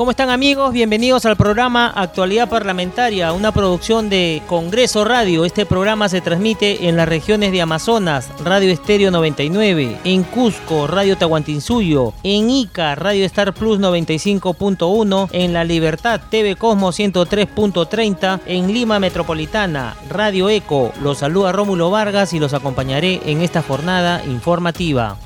¿Cómo están amigos? Bienvenidos al programa Actualidad Parlamentaria, una producción de Congreso Radio. Este programa se transmite en las regiones de Amazonas, Radio Estéreo 99, en Cusco, Radio Tahuantinsuyo, en Ica, Radio Star Plus 95.1, en La Libertad, TV Cosmo 103.30, en Lima Metropolitana, Radio Eco. Los saluda Rómulo Vargas y los acompañaré en esta jornada informativa.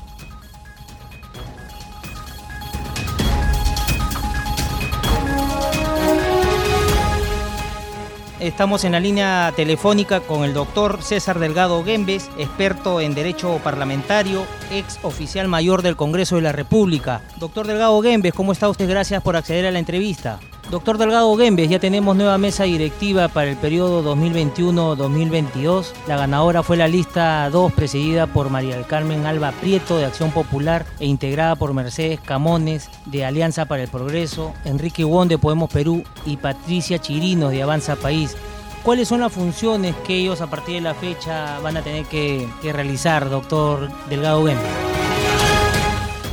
Estamos en la línea telefónica con el doctor César Delgado Gembes, experto en Derecho Parlamentario, ex oficial mayor del Congreso de la República. Doctor Delgado Gembes, ¿cómo está usted? Gracias por acceder a la entrevista. Doctor Delgado Gembes, ya tenemos nueva mesa directiva para el periodo 2021-2022. La ganadora fue la lista 2, presidida por María del Carmen Alba Prieto de Acción Popular e integrada por Mercedes Camones de Alianza para el Progreso, Enrique Won de Podemos Perú y Patricia Chirinos de Avanza País. ¿Cuáles son las funciones que ellos a partir de la fecha van a tener que, que realizar, doctor Delgado Gembes?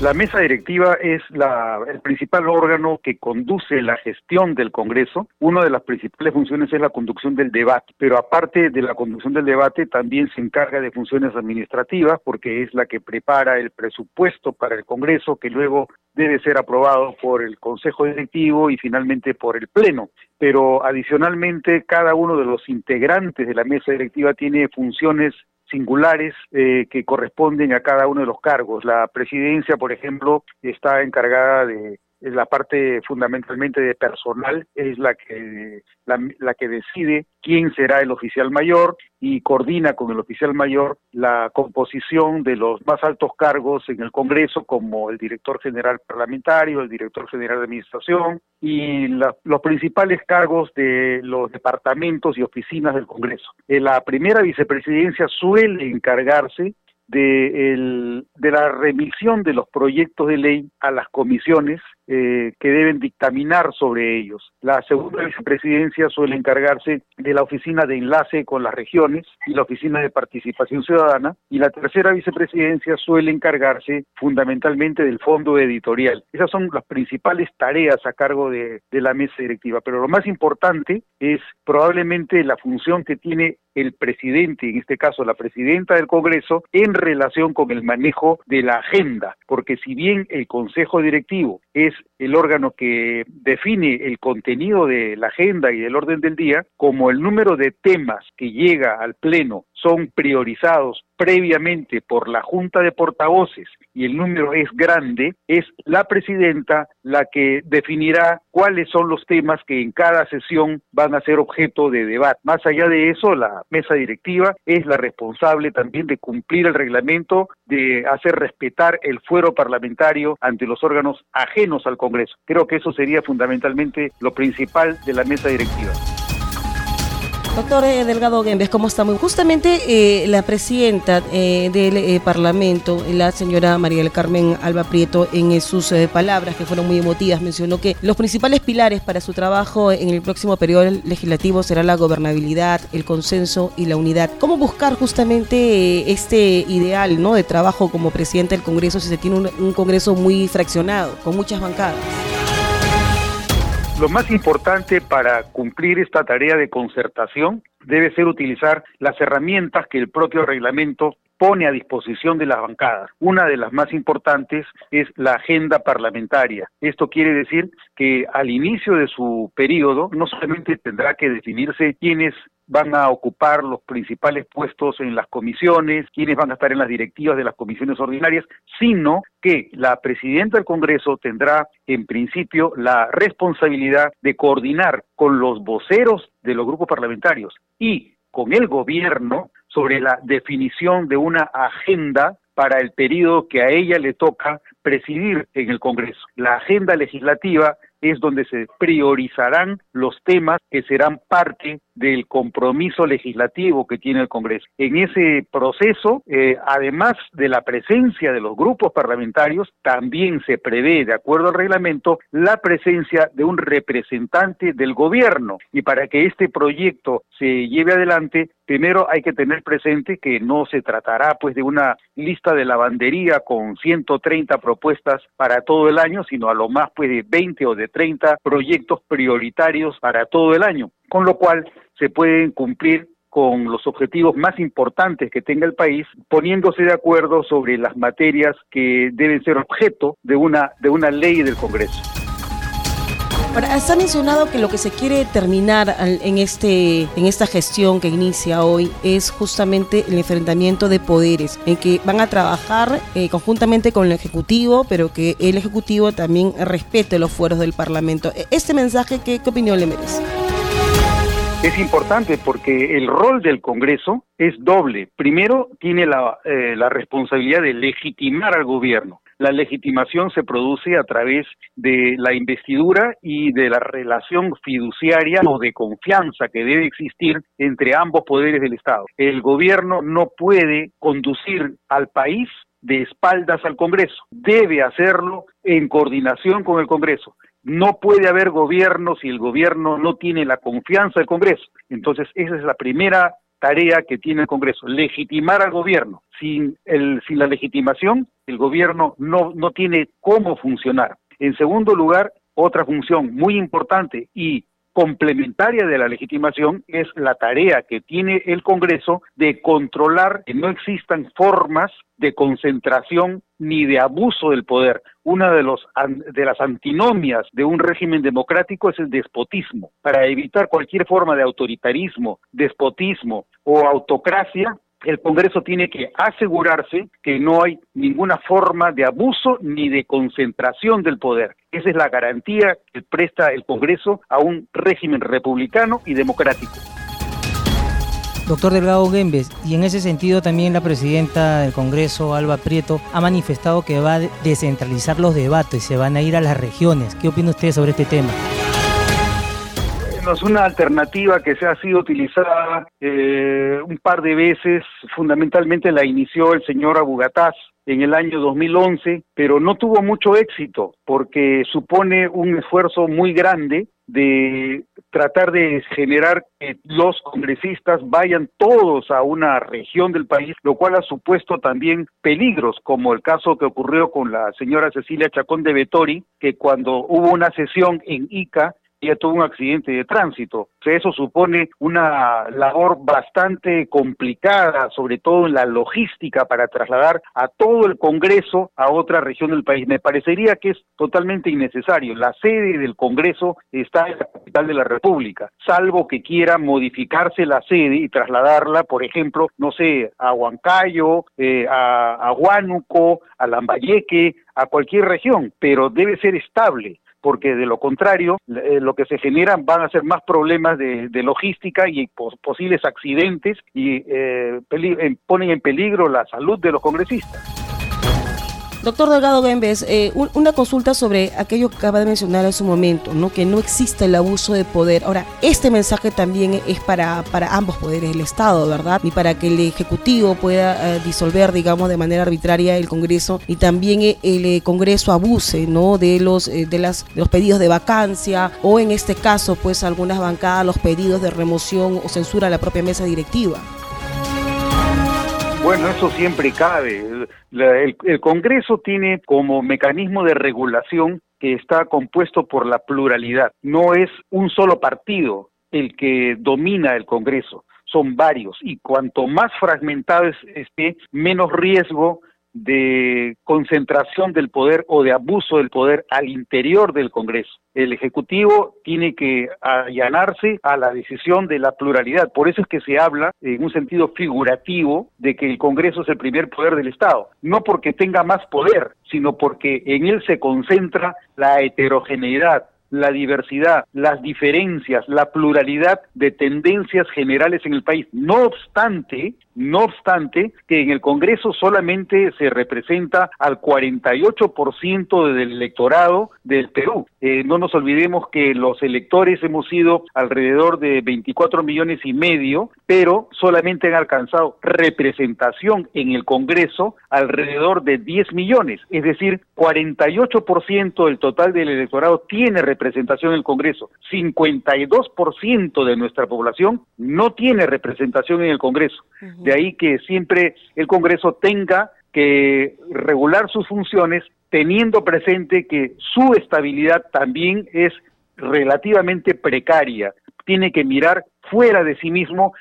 La mesa directiva es el principal órgano que conduce la gestión del Congreso. Una de las principales funciones es la conducción del debate, pero aparte de la conducción del debate también se encarga de funciones administrativas porque es la que prepara el presupuesto para el Congreso que luego debe ser aprobado por el Consejo Directivo y finalmente por el Pleno. Pero adicionalmente cada uno de los integrantes de la mesa directiva tiene funciones singulares eh, que corresponden a cada uno de los cargos. La presidencia, por ejemplo, está encargada de es la parte fundamentalmente de personal, es la que, la, que decide quién será el oficial mayor y coordina con el oficial mayor la composición de los más altos cargos en el Congreso, como el director general parlamentario, el director general de administración y los principales cargos de los departamentos y oficinas del Congreso. la primera vicepresidencia suele encargarse de, el, de la remisión de los proyectos de ley a las comisiones eh, que deben dictaminar sobre ellos. La segunda vicepresidencia suele encargarse de la oficina de enlace con las regiones y la oficina de participación ciudadana y la tercera vicepresidencia suele encargarse fundamentalmente del fondo editorial. Esas son las principales tareas a cargo de, de la mesa directiva, pero lo más importante es probablemente la función que tiene el presidente, en este caso la presidenta del Congreso, en relación con el manejo de la agenda, porque si bien el Consejo Directivo es el órgano que define el contenido de la agenda y del orden del día, como el número de temas que llega al Pleno son priorizados previamente por la Junta de Portavoces y el número es grande, es la presidenta la que definirá cuáles son los temas que en cada sesión van a ser objeto de debate. Más allá de eso, la mesa directiva es la responsable también de cumplir el reglamento, de hacer respetar el fuero parlamentario ante los órganos ajenos al Congreso. Creo que eso sería fundamentalmente lo principal de la mesa directiva. Doctor eh, Delgado Gembes, ¿cómo estamos? Justamente eh, la presidenta eh, del Parlamento, la señora María del Carmen Alba Prieto, en sus palabras, que fueron muy emotivas, mencionó que los principales pilares para su trabajo en el próximo periodo legislativo será la gobernabilidad, el consenso y la unidad. ¿Cómo buscar justamente este ideal ¿no? de trabajo como presidente del Congreso si se tiene un Congreso muy fraccionado, con muchas bancadas? Lo más importante para cumplir esta tarea de concertación debe ser utilizar las herramientas que el propio reglamento pone a disposición de las bancadas. Una de las más importantes es la agenda parlamentaria. Esto quiere decir que al inicio de su periodo no solamente tendrá que definirse quiénes van a ocupar los principales puestos en las comisiones, quiénes van a estar en las directivas de las comisiones ordinarias, sino que la presidenta del Congreso tendrá en principio la responsabilidad de coordinar con los voceros de los grupos parlamentarios y con el gobierno sobre la definición de una agenda para el periodo que a ella le toca presidir en el Congreso. La agenda legislativa es donde se priorizarán los temas que serán parte del compromiso legislativo que tiene el Congreso. En ese proceso, eh, además de la presencia de los grupos parlamentarios, también se prevé, de acuerdo al reglamento, la presencia de un representante del gobierno. Y para que este proyecto se lleve adelante, primero hay que tener presente que no se tratará pues de una lista de lavandería con 130 propuestas para todo el año, sino a lo más pues de 20 o de 30 proyectos prioritarios para todo el año, con lo cual se pueden cumplir con los objetivos más importantes que tenga el país, poniéndose de acuerdo sobre las materias que deben ser objeto de una, de una ley del Congreso. Ahora, se ha mencionado que lo que se quiere terminar en, este, en esta gestión que inicia hoy es justamente el enfrentamiento de poderes, en que van a trabajar eh, conjuntamente con el Ejecutivo, pero que el Ejecutivo también respete los fueros del Parlamento. E, ¿Este mensaje qué, qué opinión le merece? Es importante porque el rol del Congreso es doble. Primero, tiene la, eh, la responsabilidad de legitimar al gobierno. La legitimación se produce a través de la investidura y de la relación fiduciaria o de confianza que debe existir entre ambos poderes del Estado. El gobierno no puede conducir al país de espaldas al Congreso. Debe hacerlo en coordinación con el Congreso. No puede haber gobierno si el gobierno no tiene la confianza del Congreso. Entonces, esa es la primera tarea que tiene el Congreso, legitimar al gobierno. Sin, sin la legitimación, el gobierno no, no tiene cómo funcionar. En segundo lugar, otra función muy importante y complementaria de la legitimación es la tarea que tiene el Congreso de controlar que no existan formas de concentración ni de abuso del poder. Una de, los, de las antinomias de un régimen democrático es el despotismo. Para evitar cualquier forma de autoritarismo, despotismo o autocracia, el Congreso tiene que asegurarse que no hay ninguna forma de abuso ni de concentración del poder. Esa es la garantía que presta el Congreso a un régimen republicano y democrático. Doctor Delgado Gembes, y en ese sentido también la presidenta del Congreso, Alba Prieto, ha manifestado que va a descentralizar los debates, se van a ir a las regiones. ¿Qué opina usted sobre este tema? Es una alternativa que se ha sido utilizada eh, un par de veces, fundamentalmente la inició el señor Abugataz en el año 2011, pero no tuvo mucho éxito porque supone un esfuerzo muy grande de tratar de generar que los congresistas vayan todos a una región del país, lo cual ha supuesto también peligros, como el caso que ocurrió con la señora Cecilia Chacón de Betori, que cuando hubo una sesión en Ica, ella tuvo un accidente de tránsito. Eso supone una labor bastante complicada, sobre todo en la logística para trasladar a todo el Congreso a otra región del país. Me parecería que es totalmente innecesario. La sede del Congreso está en la capital de la República, salvo que quiera modificarse la sede y trasladarla, por ejemplo, no sé, a Huancayo, eh, a, a Huánuco, a Lambayeque, a cualquier región, pero debe ser estable porque de lo contrario, eh, lo que se generan van a ser más problemas de, logística y posibles accidentes y eh, ponen en peligro la salud de los congresistas. Doctor Delgado Gembes, eh, una consulta sobre aquello que acaba de mencionar en su momento, ¿no? que no existe el abuso de poder. Ahora, este mensaje también es para, para ambos poderes del Estado, ¿verdad? Y para que el Ejecutivo pueda eh, disolver, digamos, de manera arbitraria el Congreso y también eh, el Congreso abuse ¿no? de, los, de, las, de los pedidos de vacancia o en este caso, pues algunas bancadas, los pedidos de remoción o censura a la propia mesa directiva. Bueno, eso siempre cabe. el, Congreso tiene como mecanismo de regulación que está compuesto por la pluralidad. No es un solo partido el que domina el Congreso, son varios. Y cuanto más fragmentado esté, menos riesgo de concentración del poder o de abuso del poder al interior del Congreso. El Ejecutivo tiene que allanarse a la decisión de la pluralidad. Por eso es que se habla, en un sentido figurativo, de que el Congreso es el primer poder del Estado. No porque tenga más poder, sino porque en él se concentra la heterogeneidad, la diversidad, las diferencias, la pluralidad de tendencias generales en el país. No obstante, No obstante, que en el Congreso solamente se representa al 48% del electorado del Perú. Eh, no nos olvidemos que los electores hemos sido alrededor de 24 millones y medio, pero solamente han alcanzado representación en el Congreso alrededor de 10 millones, es decir, 48% del total del electorado tiene representación en el Congreso, 52% de nuestra población no tiene representación en el Congreso. De ahí que siempre el Congreso tenga que regular sus funciones teniendo presente que su estabilidad también es relativamente precaria. Tiene que mirar fuera de sí mismo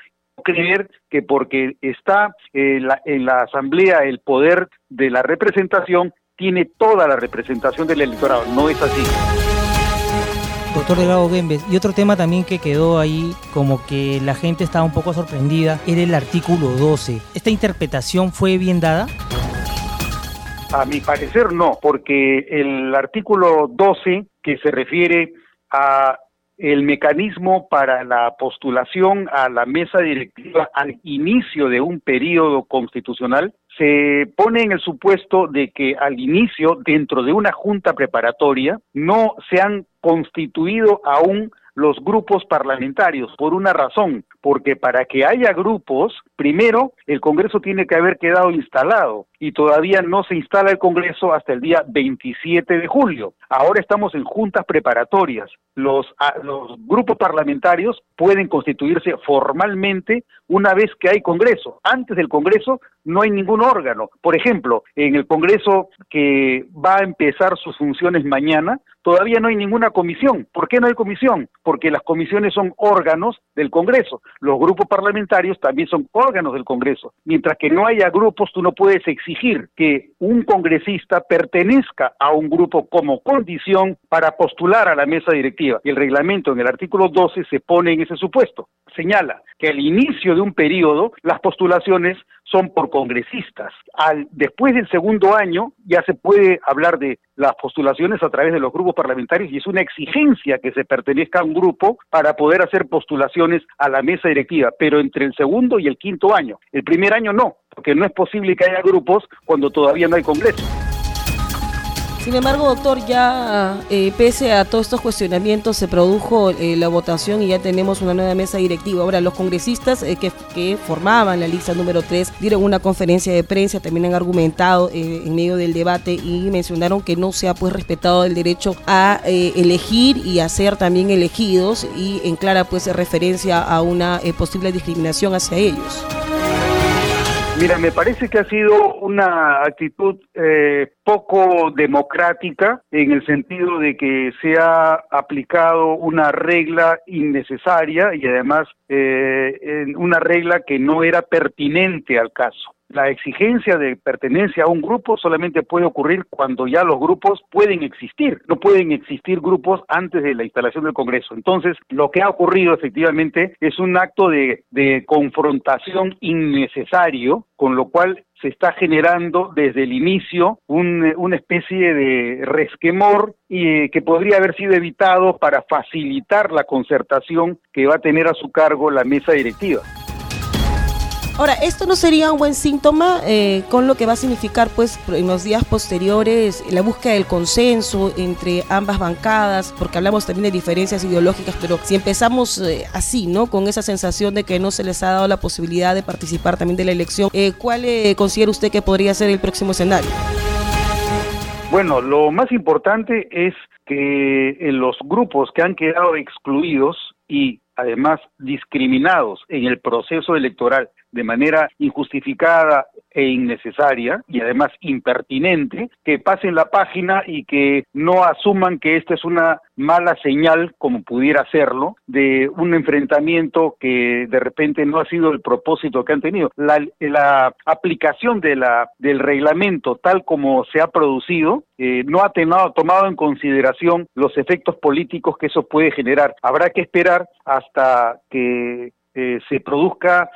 creer que porque está en la, en la Asamblea el poder de la representación, tiene toda la representación del electorado. No es así. Doctor Delgado Gembes, y otro tema también que quedó ahí como que la gente estaba un poco sorprendida era el artículo 12. ¿Esta interpretación fue bien dada? A mi parecer no, porque el artículo 12 que se refiere a el mecanismo para la postulación a la mesa directiva al inicio de un periodo constitucional se pone en el supuesto de que al inicio, dentro de una junta preparatoria, no se han constituido aún los grupos parlamentarios por una razón, porque para que haya grupos, primero el Congreso tiene que haber quedado instalado y todavía no se instala el Congreso hasta el día 27 de julio. Ahora estamos en juntas preparatorias. Los, los grupos parlamentarios pueden constituirse formalmente una vez que hay Congreso. Antes del Congreso no hay ningún órgano. Por ejemplo, en el Congreso que va a empezar sus funciones mañana, todavía no hay ninguna comisión. ¿Por qué no hay comisión? Porque las comisiones son órganos del Congreso. Los grupos parlamentarios también son órganos del Congreso. Mientras que no haya grupos, tú no puedes exigir que un congresista pertenezca a un grupo como condición para postular a la mesa directiva. Y el reglamento en el artículo 12 se pone en ese supuesto. Señala que al inicio de un periodo las postulaciones son por congresistas. Al, después del segundo año ya se puede hablar de las postulaciones a través de los grupos parlamentarios y es una exigencia que se pertenezca a un grupo para poder hacer postulaciones a la mesa directiva, pero entre el segundo y el quinto año. El primer año no, porque no es posible que haya grupos cuando todavía no hay congreso. Sin embargo, doctor, ya eh, pese a todos estos cuestionamientos se produjo eh, la votación y ya tenemos una nueva mesa directiva. Ahora, los congresistas eh, que, formaban la lista número 3 dieron una conferencia de prensa, también han argumentado en medio del debate y mencionaron que no se ha pues respetado el derecho a elegir y a ser también elegidos y en clara pues referencia a una posible discriminación hacia ellos. Mira, me parece que ha sido una actitud eh, poco democrática en el sentido de que se ha aplicado una regla innecesaria y además eh, una regla que no era pertinente al caso la exigencia de pertenencia a un grupo solamente puede ocurrir cuando ya los grupos pueden existir. No pueden existir grupos antes de la instalación del Congreso. Entonces, lo que ha ocurrido efectivamente es un acto de, confrontación innecesario, con lo cual se está generando desde el inicio una especie de resquemor y, que podría haber sido evitado para facilitar la concertación que va a tener a su cargo la mesa directiva. Ahora, esto no sería un buen síntoma eh, con lo que va a significar, pues, en los días posteriores la búsqueda del consenso entre ambas bancadas, porque hablamos también de diferencias ideológicas, pero si empezamos eh, así, ¿no? Con esa sensación de que no se les ha dado la posibilidad de participar también de la elección, eh, ¿cuál considera usted que podría ser el próximo escenario? Bueno, lo más importante es que en los grupos que han quedado excluidos y además discriminados en el proceso electoral de manera injustificada e innecesaria y además impertinente, que pasen la página y que no asuman que esta es una mala señal, como pudiera serlo, de un enfrentamiento que de repente no ha sido el propósito que han tenido. La, aplicación de la, del reglamento tal como se ha producido eh, no ha tenado, tomado en consideración los efectos políticos que eso puede generar. Habrá que esperar hasta que eh, se produzca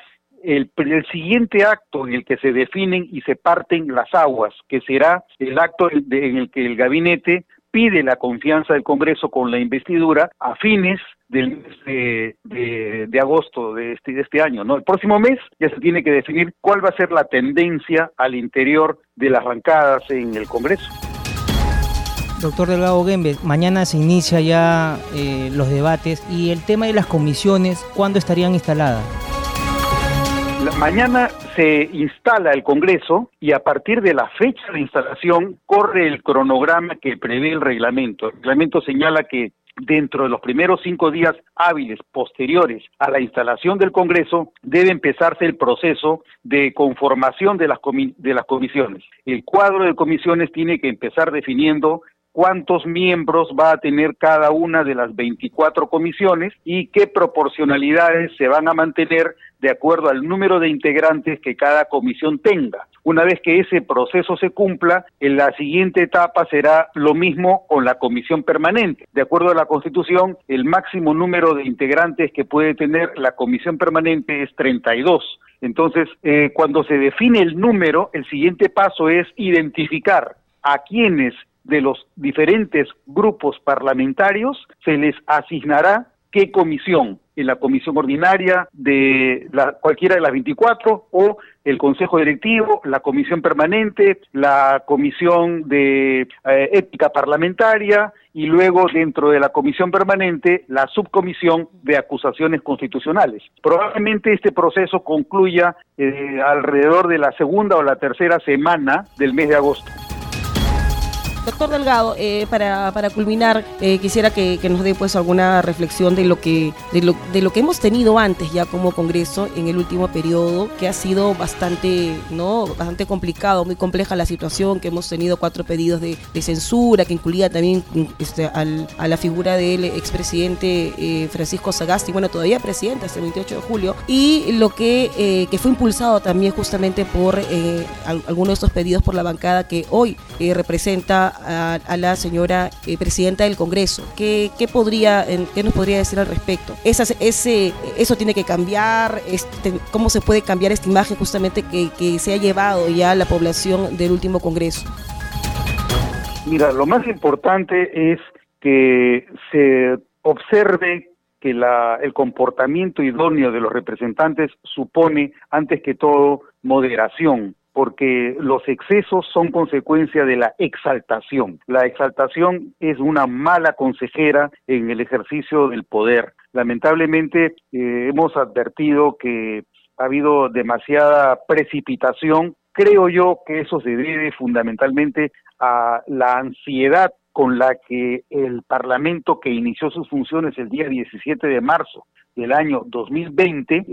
el, siguiente acto en el que se definen y se parten las aguas, que será el acto en el que el gabinete despide la confianza del Congreso con la investidura a fines del mes de, agosto de este, este año. ¿no? El próximo mes ya se tiene que definir cuál va a ser la tendencia al interior de las bancadas en el Congreso. Doctor Delgado Gembe, mañana se inicia ya eh, los debates y el tema de las comisiones, ¿cuándo estarían instaladas? Mañana se instala el Congreso y a partir de la fecha de instalación corre el cronograma que prevé el reglamento. El reglamento señala que dentro de los primeros cinco días hábiles posteriores a la instalación del Congreso, debe empezarse el proceso de conformación de las, de las comisiones. El cuadro de comisiones tiene que empezar definiendo cuántos miembros va a tener cada una de las 24 comisiones y qué proporcionalidades se van a mantener de acuerdo al número de integrantes que cada comisión tenga. Una vez que ese proceso se cumpla, en la siguiente etapa será lo mismo con la comisión permanente. De acuerdo a la Constitución, el máximo número de integrantes que puede tener la comisión permanente es 32. Entonces, eh, cuando se define el número, el siguiente paso es identificar a quienes de los diferentes grupos parlamentarios se les asignará qué comisión, en la comisión ordinaria de la, cualquiera de las 24 o el Consejo Directivo, la comisión permanente, la comisión de eh, ética parlamentaria y luego dentro de la comisión permanente la subcomisión de acusaciones constitucionales. Probablemente este proceso concluya eh, alrededor de la segunda o la tercera semana del mes de agosto. Doctor Delgado, eh, para, para, culminar, eh, quisiera que, nos dé pues alguna reflexión de lo, que, de, lo, de lo que hemos tenido antes ya como Congreso en el último periodo, que ha sido bastante, ¿no? bastante complicado, muy compleja la situación, que hemos tenido cuatro pedidos de, censura, que incluía también este, a la figura del expresidente eh, Francisco Sagasti, bueno, todavía presidente hasta el 28 de julio, y lo que, que fue impulsado también justamente por algunos de estos pedidos por la bancada que hoy representa a, la señora eh, presidenta del Congreso. ¿Qué, podría, qué nos podría decir al respecto? ese, ¿Eso tiene que cambiar? Este, ¿Cómo se puede cambiar esta imagen justamente que, se ha llevado ya la población del último Congreso? Mira, lo más importante es que se observe que la, el comportamiento idóneo de los representantes supone, antes que todo, moderación porque los excesos son consecuencia de la exaltación. La exaltación es una mala consejera en el ejercicio del poder. Lamentablemente eh, hemos advertido que ha habido demasiada precipitación. Creo yo que eso se debe fundamentalmente a la ansiedad con la que el Parlamento que inició sus funciones el día 17 de marzo del año 2020, eh,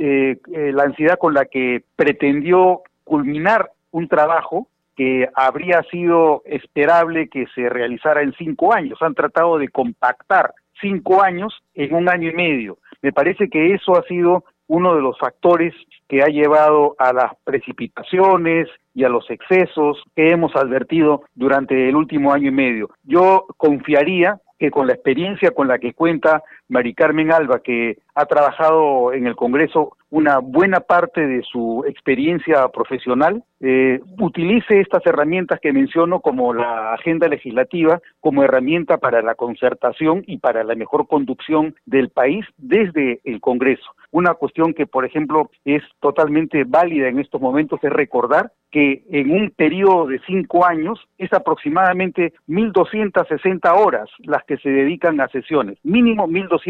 eh, la ansiedad con la que pretendió culminar un trabajo que habría sido esperable que se realizara en cinco años. Han tratado de compactar cinco años en un año y medio. Me parece que eso ha sido uno de los factores que ha llevado a las precipitaciones y a los excesos que hemos advertido durante el último año y medio. Yo confiaría que con la experiencia con la que cuenta Mari Carmen Alba, que ha trabajado en el Congreso una buena parte de su experiencia profesional, eh, utilice estas herramientas que menciono como la agenda legislativa como herramienta para la concertación y para la mejor conducción del país desde el Congreso. Una cuestión que, por ejemplo, es totalmente válida en estos momentos es recordar que en un periodo de cinco años es aproximadamente 1.260 horas las que se dedican a sesiones, mínimo 1.260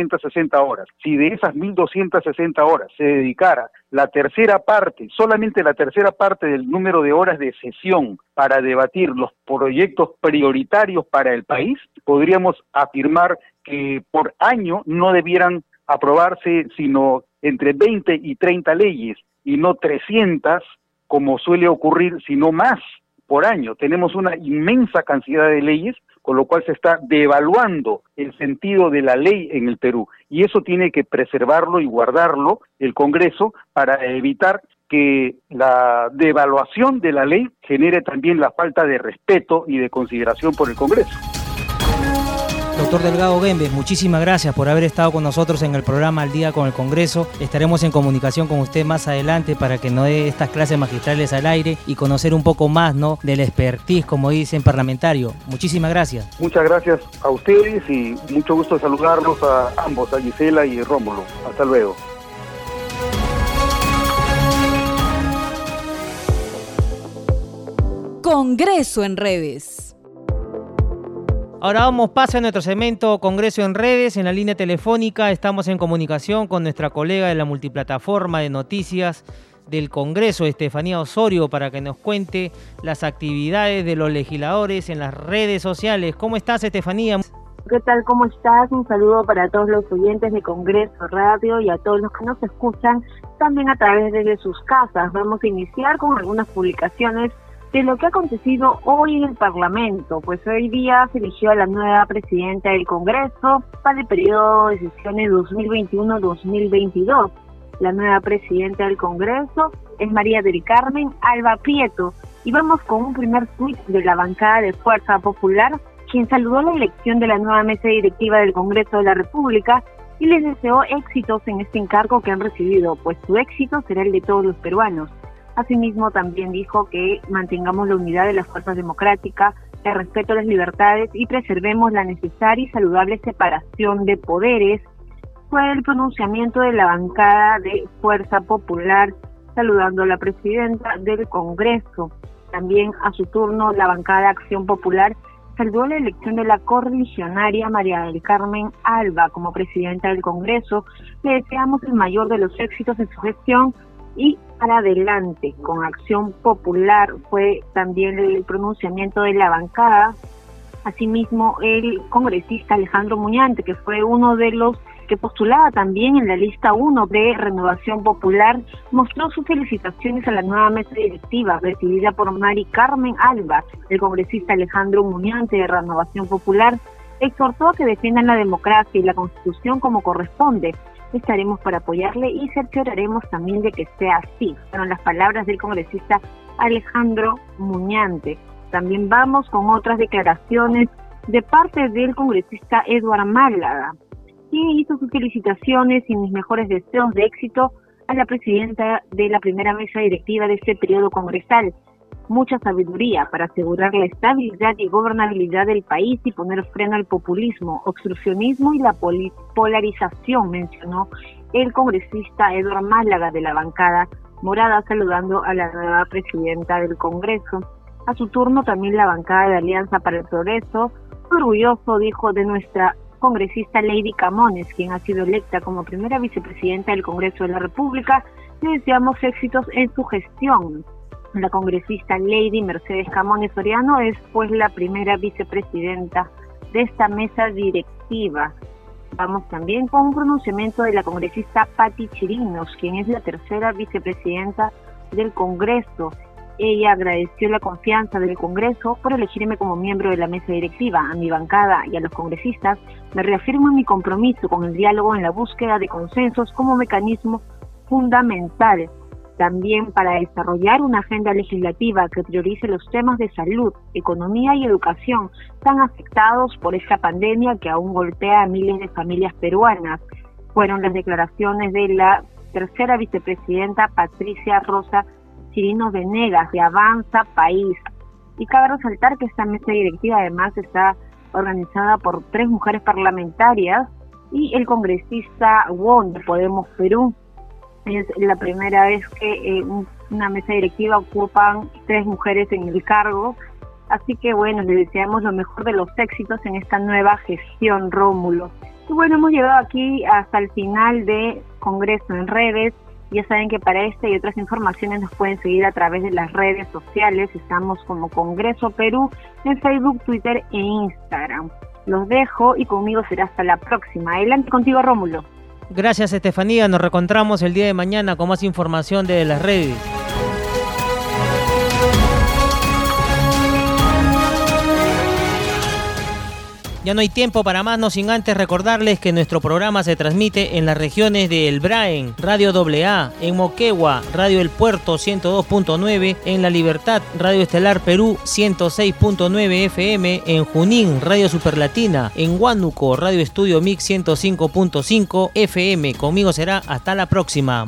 horas. Si de esas 1.260 horas se dedicara la tercera parte, solamente la tercera parte del número de horas de sesión para debatir los proyectos prioritarios para el país, podríamos afirmar que por año no debieran aprobarse sino entre 20 y 30 leyes y no 300 como suele ocurrir, sino más por año. Tenemos una inmensa cantidad de leyes, con lo cual se está devaluando el sentido de la ley en el Perú. Y eso tiene que preservarlo y guardarlo el Congreso para evitar que la devaluación de la ley genere también la falta de respeto y de consideración por el Congreso. Doctor Delgado Gembes, muchísimas gracias por haber estado con nosotros en el programa Al Día con el Congreso. Estaremos en comunicación con usted más adelante para que nos dé estas clases magistrales al aire y conocer un poco más ¿no? del expertise, como dicen, parlamentario. Muchísimas gracias. Muchas gracias a ustedes y mucho gusto saludarlos a ambos, a Gisela y Rómulo. Hasta luego. Congreso en redes. Ahora vamos, pasa a nuestro segmento Congreso en redes. En la línea telefónica estamos en comunicación con nuestra colega de la multiplataforma de noticias del Congreso, Estefanía Osorio, para que nos cuente las actividades de los legisladores en las redes sociales. ¿Cómo estás, Estefanía? ¿Qué tal? ¿Cómo estás? Un saludo para todos los oyentes de Congreso Radio y a todos los que nos escuchan también a través de sus casas. Vamos a iniciar con algunas publicaciones de lo que ha acontecido hoy en el Parlamento, pues hoy día se eligió a la nueva presidenta del Congreso para el periodo de sesiones 2021-2022. La nueva presidenta del Congreso es María del Carmen Alba Prieto. Y vamos con un primer tuit de la bancada de Fuerza Popular, quien saludó la elección de la nueva mesa directiva del Congreso de la República y les deseó éxitos en este encargo que han recibido, pues su éxito será el de todos los peruanos. Asimismo, también dijo que mantengamos la unidad de las fuerzas democráticas, el respeto a las libertades y preservemos la necesaria y saludable separación de poderes. Fue el pronunciamiento de la bancada de Fuerza Popular saludando a la presidenta del Congreso. También a su turno la bancada Acción Popular saludó la elección de la correligionaria María del Carmen Alba como presidenta del Congreso. Le deseamos el mayor de los éxitos en su gestión y adelante con acción popular fue también el pronunciamiento de la bancada. Asimismo, el congresista Alejandro Muñante, que fue uno de los que postulaba también en la lista 1 de Renovación Popular, mostró sus felicitaciones a la nueva mesa directiva presidida por Mari Carmen Alba. El congresista Alejandro Muñante de Renovación Popular exhortó a que defiendan la democracia y la constitución como corresponde, estaremos para apoyarle y cercioraremos también de que sea así. Fueron las palabras del congresista Alejandro Muñante. También vamos con otras declaraciones de parte del congresista Eduard Málaga, quien hizo sus felicitaciones y mis mejores deseos de éxito a la presidenta de la primera mesa directiva de este periodo congresal, mucha sabiduría para asegurar la estabilidad y gobernabilidad del país y poner freno al populismo, obstruccionismo y la polarización, mencionó el congresista Eduardo Málaga de la bancada morada saludando a la nueva presidenta del Congreso. A su turno también la bancada de Alianza para el Progreso, orgulloso dijo de nuestra congresista Lady Camones, quien ha sido electa como primera vicepresidenta del Congreso de la República, le deseamos éxitos en su gestión. La congresista Lady Mercedes Camones Soriano es pues la primera vicepresidenta de esta mesa directiva. Vamos también con un pronunciamiento de la congresista Patti Chirinos, quien es la tercera vicepresidenta del Congreso. Ella agradeció la confianza del Congreso por elegirme como miembro de la mesa directiva. A mi bancada y a los congresistas me reafirmo en mi compromiso con el diálogo en la búsqueda de consensos como mecanismo fundamental también para desarrollar una agenda legislativa que priorice los temas de salud, economía y educación tan afectados por esta pandemia que aún golpea a miles de familias peruanas. Fueron las declaraciones de la tercera vicepresidenta Patricia Rosa Chirino Venegas de Avanza País. Y cabe resaltar que esta mesa directiva además está organizada por tres mujeres parlamentarias y el congresista Won de Podemos Perú. Es la primera vez que eh, una mesa directiva ocupan tres mujeres en el cargo. Así que bueno, le deseamos lo mejor de los éxitos en esta nueva gestión, Rómulo. Y bueno, hemos llegado aquí hasta el final de Congreso en redes. Ya saben que para esta y otras informaciones nos pueden seguir a través de las redes sociales. Estamos como Congreso Perú en Facebook, Twitter e Instagram. Los dejo y conmigo será hasta la próxima. Adelante contigo, Rómulo. Gracias Estefanía, nos reencontramos el día de mañana con más información de las redes. Ya no hay tiempo para más, no sin antes recordarles que nuestro programa se transmite en las regiones de El Braen, Radio AA, en Moquegua, Radio El Puerto 102.9, en La Libertad, Radio Estelar Perú 106.9 FM, en Junín, Radio Superlatina, en Huánuco, Radio Estudio Mix 105.5 FM. Conmigo será hasta la próxima.